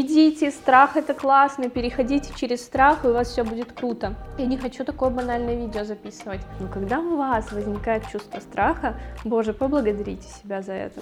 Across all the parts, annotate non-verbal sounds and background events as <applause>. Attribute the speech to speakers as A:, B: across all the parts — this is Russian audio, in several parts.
A: идите, страх это классно, переходите через страх, и у вас все будет круто. Я не хочу такое банальное видео записывать. Но когда у вас возникает чувство страха, боже, поблагодарите себя за это.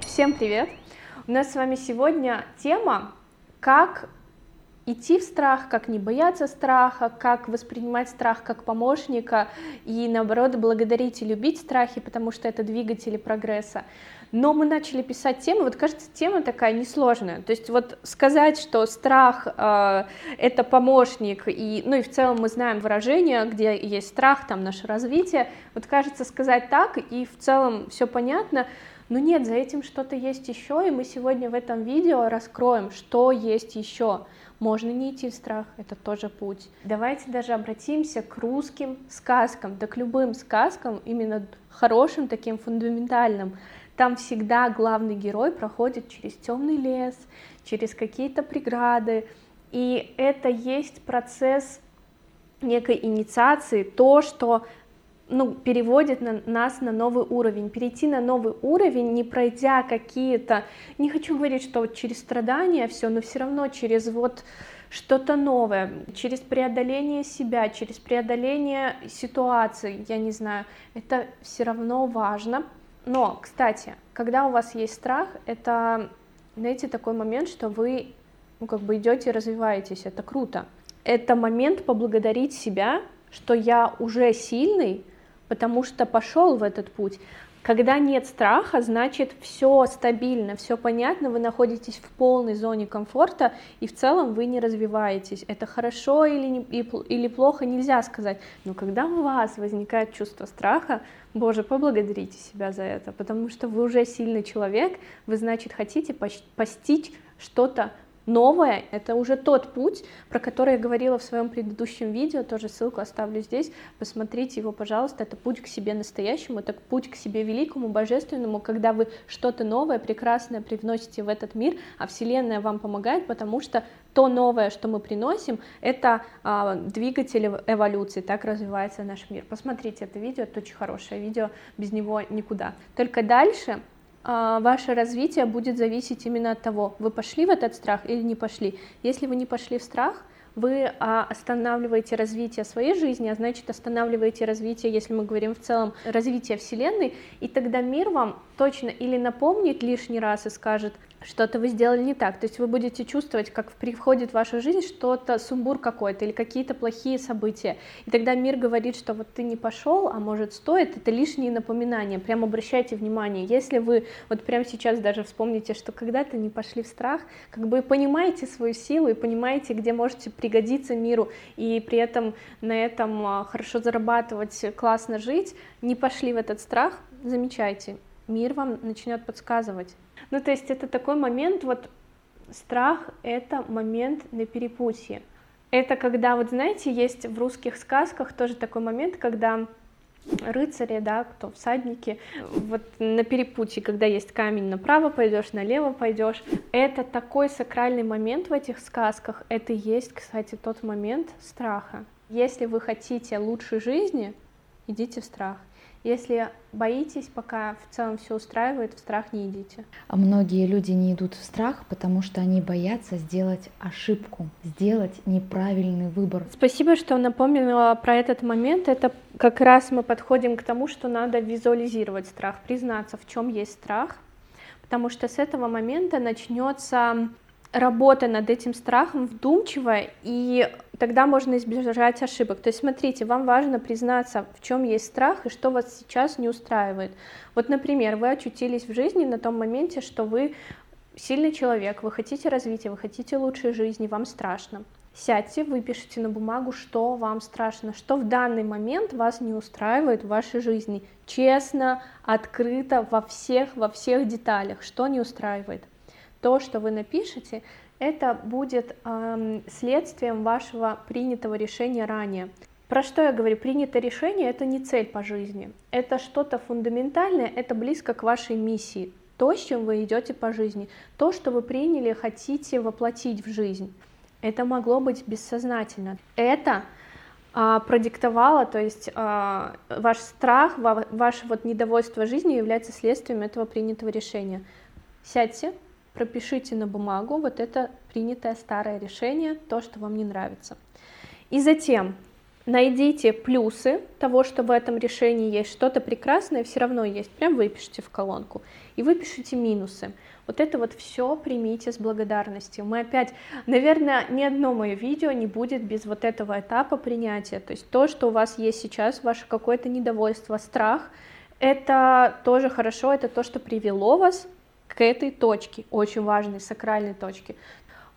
A: Всем привет! У нас с вами сегодня тема, как идти в страх, как не бояться страха, как воспринимать страх как помощника и наоборот благодарить и любить страхи, потому что это двигатели прогресса. Но мы начали писать тему, вот кажется, тема такая несложная. То есть вот сказать, что страх э, это помощник, и, ну и в целом мы знаем выражение, где есть страх, там наше развитие, вот кажется сказать так, и в целом все понятно, но нет, за этим что-то есть еще, и мы сегодня в этом видео раскроем, что есть еще. Можно не идти в страх, это тоже путь. Давайте даже обратимся к русским сказкам, да к любым сказкам, именно хорошим, таким фундаментальным. Там всегда главный герой проходит через темный лес, через какие-то преграды, и это есть процесс некой инициации, то, что ну, переводит на, нас на новый уровень. Перейти на новый уровень, не пройдя какие-то, не хочу говорить, что вот через страдания все, но все равно через вот что-то новое, через преодоление себя, через преодоление ситуации, я не знаю, это все равно важно. Но, кстати, когда у вас есть страх, это, знаете, такой момент, что вы, ну, как бы идете и развиваетесь, это круто. Это момент поблагодарить себя, что я уже сильный, потому что пошел в этот путь. Когда нет страха, значит все стабильно, все понятно, вы находитесь в полной зоне комфорта и в целом вы не развиваетесь. Это хорошо или, не, или плохо нельзя сказать, но когда у вас возникает чувство страха, Боже, поблагодарите себя за это, потому что вы уже сильный человек, вы, значит, хотите постичь что-то новое, это уже тот путь, про который я говорила в своем предыдущем видео, тоже ссылку оставлю здесь, посмотрите его, пожалуйста, это путь к себе настоящему, это путь к себе великому, божественному, когда вы что-то новое, прекрасное привносите в этот мир, а Вселенная вам помогает, потому что то новое, что мы приносим, это а, двигатель эволюции, так развивается наш мир. Посмотрите это видео, это очень хорошее видео, без него никуда. Только дальше ваше развитие будет зависеть именно от того, вы пошли в этот страх или не пошли. Если вы не пошли в страх, вы а, останавливаете развитие своей жизни, а значит останавливаете развитие, если мы говорим в целом, развитие Вселенной, и тогда мир вам точно или напомнит лишний раз и скажет, что-то вы сделали не так. То есть вы будете чувствовать, как приходит в вашу жизнь что-то, сумбур какой-то или какие-то плохие события. И тогда мир говорит, что вот ты не пошел, а может стоит, это лишние напоминания. Прям обращайте внимание. Если вы вот прямо сейчас даже вспомните, что когда-то не пошли в страх, как бы понимаете свою силу и понимаете, где можете пригодиться миру, и при этом на этом а, хорошо зарабатывать, классно жить, не пошли в этот страх, замечайте, мир вам начнет подсказывать. Ну, то есть это такой момент, вот страх — это момент на перепутье. Это когда, вот знаете, есть в русских сказках тоже такой момент, когда рыцари, да, кто всадники, вот на перепутье, когда есть камень направо пойдешь, налево пойдешь, это такой сакральный момент в этих сказках, это и есть, кстати, тот момент страха. Если вы хотите лучшей жизни, идите в страх. Если боитесь, пока в целом все устраивает, в страх не идите.
B: А многие люди не идут в страх, потому что они боятся сделать ошибку, сделать неправильный выбор.
A: Спасибо, что напомнила про этот момент. Это как раз мы подходим к тому, что надо визуализировать страх, признаться, в чем есть страх, потому что с этого момента начнется работа над этим страхом вдумчивая, и тогда можно избежать ошибок. То есть смотрите, вам важно признаться, в чем есть страх и что вас сейчас не устраивает. Вот, например, вы очутились в жизни на том моменте, что вы сильный человек, вы хотите развития, вы хотите лучшей жизни, вам страшно. Сядьте, выпишите на бумагу, что вам страшно, что в данный момент вас не устраивает в вашей жизни. Честно, открыто, во всех, во всех деталях, что не устраивает то, что вы напишете, это будет э, следствием вашего принятого решения ранее. Про что я говорю? Принятое решение — это не цель по жизни, это что-то фундаментальное, это близко к вашей миссии, то, с чем вы идете по жизни, то, что вы приняли, хотите воплотить в жизнь. Это могло быть бессознательно. Это а, продиктовало, то есть а, ваш страх, ва, ваше вот недовольство жизнью является следствием этого принятого решения. Сядьте, пропишите на бумагу вот это принятое старое решение, то, что вам не нравится. И затем найдите плюсы того, что в этом решении есть что-то прекрасное, все равно есть, прям выпишите в колонку, и выпишите минусы. Вот это вот все примите с благодарностью. Мы опять, наверное, ни одно мое видео не будет без вот этого этапа принятия. То есть то, что у вас есть сейчас, ваше какое-то недовольство, страх, это тоже хорошо, это то, что привело вас к этой точке, очень важной, сакральной точке.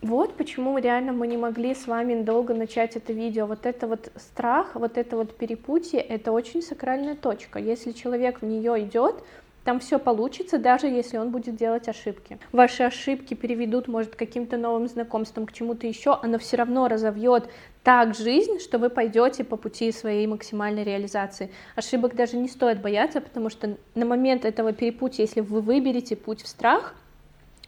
A: Вот почему реально мы не могли с вами долго начать это видео. Вот это вот страх, вот это вот перепутье, это очень сакральная точка. Если человек в нее идет, там все получится, даже если он будет делать ошибки. Ваши ошибки переведут, может, каким-то новым знакомством, к чему-то еще, оно все равно разовьет так жизнь, что вы пойдете по пути своей максимальной реализации. Ошибок даже не стоит бояться, потому что на момент этого перепутья, если вы выберете путь в страх,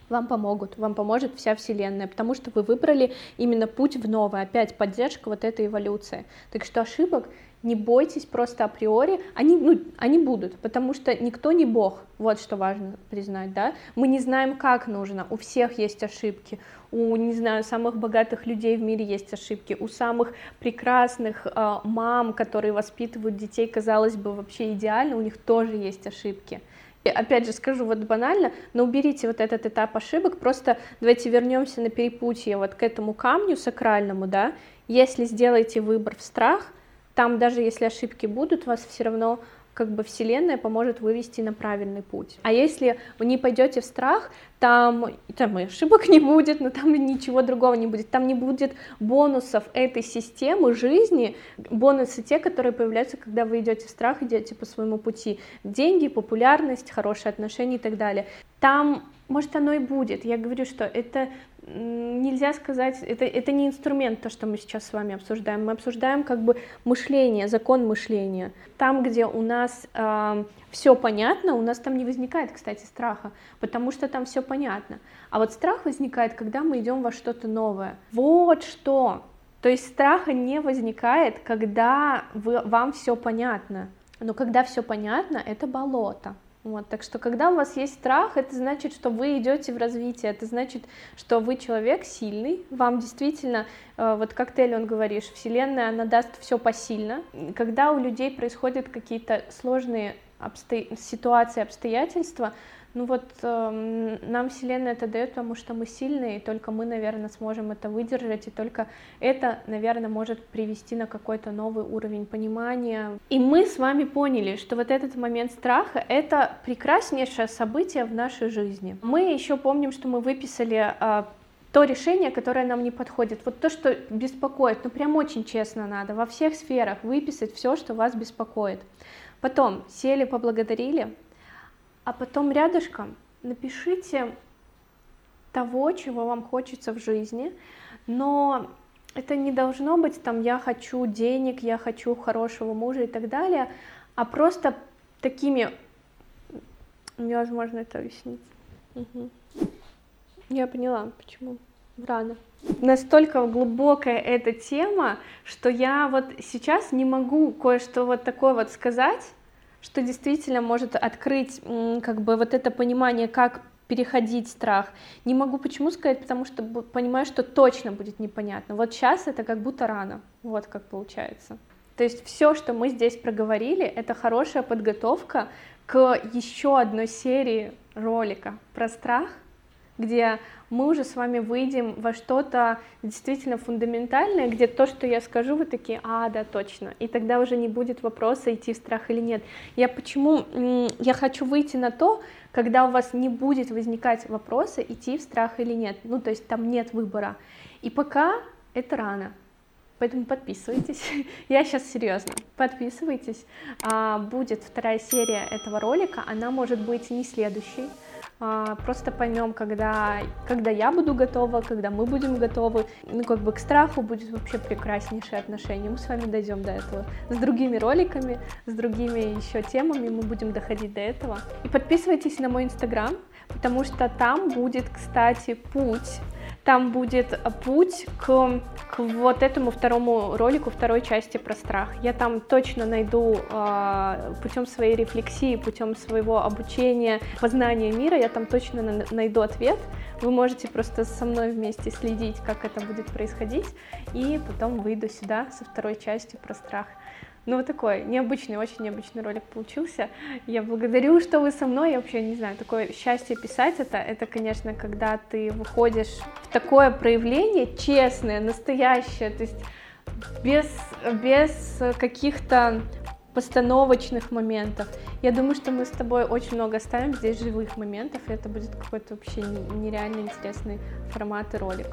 A: вам помогут, вам поможет вся Вселенная, потому что вы выбрали именно путь в новое, опять поддержка вот этой эволюции. Так что ошибок не бойтесь просто априори, они, ну, они будут, потому что никто не бог, вот что важно признать, да, мы не знаем, как нужно, у всех есть ошибки, у, не знаю, самых богатых людей в мире есть ошибки, у самых прекрасных э, мам, которые воспитывают детей, казалось бы, вообще идеально, у них тоже есть ошибки. Опять же скажу вот банально, но уберите вот этот этап ошибок, просто давайте вернемся на перепутье вот к этому камню сакральному, да, если сделаете выбор в страх, там даже если ошибки будут, вас все равно как бы Вселенная поможет вывести на правильный путь. А если вы не пойдете в страх, там, там и ошибок не будет, но там ничего другого не будет. Там не будет бонусов этой системы жизни, бонусы те, которые появляются, когда вы идете в страх, идете по своему пути. Деньги, популярность, хорошие отношения и так далее. Там может, оно и будет. Я говорю, что это нельзя сказать, это, это не инструмент, то, что мы сейчас с вами обсуждаем. Мы обсуждаем как бы мышление, закон мышления. Там, где у нас э, все понятно, у нас там не возникает, кстати, страха, потому что там все понятно. А вот страх возникает, когда мы идем во что-то новое. Вот что. То есть страха не возникает, когда вы, вам все понятно. Но когда все понятно, это болото. Вот, так что, когда у вас есть страх, это значит, что вы идете в развитие, это значит, что вы человек сильный, вам действительно, э, вот ты, он говоришь, Вселенная, она даст все посильно. Когда у людей происходят какие-то сложные обсто... ситуации, обстоятельства, ну вот э, нам Вселенная это дает, потому что мы сильные, и только мы, наверное, сможем это выдержать, и только это, наверное, может привести на какой-то новый уровень понимания. И мы с вами поняли, что вот этот момент страха — это прекраснейшее событие в нашей жизни. Мы еще помним, что мы выписали э, то решение, которое нам не подходит, вот то, что беспокоит, ну прям очень честно надо во всех сферах выписать все, что вас беспокоит. Потом сели, поблагодарили, а потом рядышком напишите того, чего вам хочется в жизни, но это не должно быть там «я хочу денег», «я хочу хорошего мужа» и так далее, а просто такими... Невозможно это объяснить. Угу. Я поняла, почему. Рано. Настолько глубокая эта тема, что я вот сейчас не могу кое-что вот такое вот сказать, что действительно может открыть как бы вот это понимание, как переходить страх. Не могу почему сказать, потому что понимаю, что точно будет непонятно. Вот сейчас это как будто рано, вот как получается. То есть все, что мы здесь проговорили, это хорошая подготовка к еще одной серии ролика про страх, где мы уже с вами выйдем во что-то действительно фундаментальное, где то, что я скажу, вы такие, а, да, точно, и тогда уже не будет вопроса, идти в страх или нет. Я почему, я хочу выйти на то, когда у вас не будет возникать вопроса, идти в страх или нет, ну, то есть там нет выбора. И пока это рано, Поэтому подписывайтесь. <laughs> Я сейчас серьезно. Подписывайтесь. А, будет вторая серия этого ролика. Она может быть не следующей. А, просто поймем, когда, когда я буду готова, когда мы будем готовы. Ну, как бы к страху будет вообще прекраснейшее отношение. Мы с вами дойдем до этого. С другими роликами, с другими еще темами мы будем доходить до этого. И подписывайтесь на мой инстаграм, потому что там будет, кстати, путь там будет путь к, к вот этому второму ролику, второй части про страх. Я там точно найду э, путем своей рефлексии, путем своего обучения, познания мира, я там точно найду ответ, вы можете просто со мной вместе следить, как это будет происходить, и потом выйду сюда со второй частью про страх. Ну, вот такой необычный, очень необычный ролик получился. Я благодарю, что вы со мной. Я вообще не знаю, такое счастье писать это, это, конечно, когда ты выходишь в такое проявление честное, настоящее, то есть без, без каких-то постановочных моментов. Я думаю, что мы с тобой очень много оставим здесь живых моментов, и это будет какой-то вообще нереально интересный формат и ролик.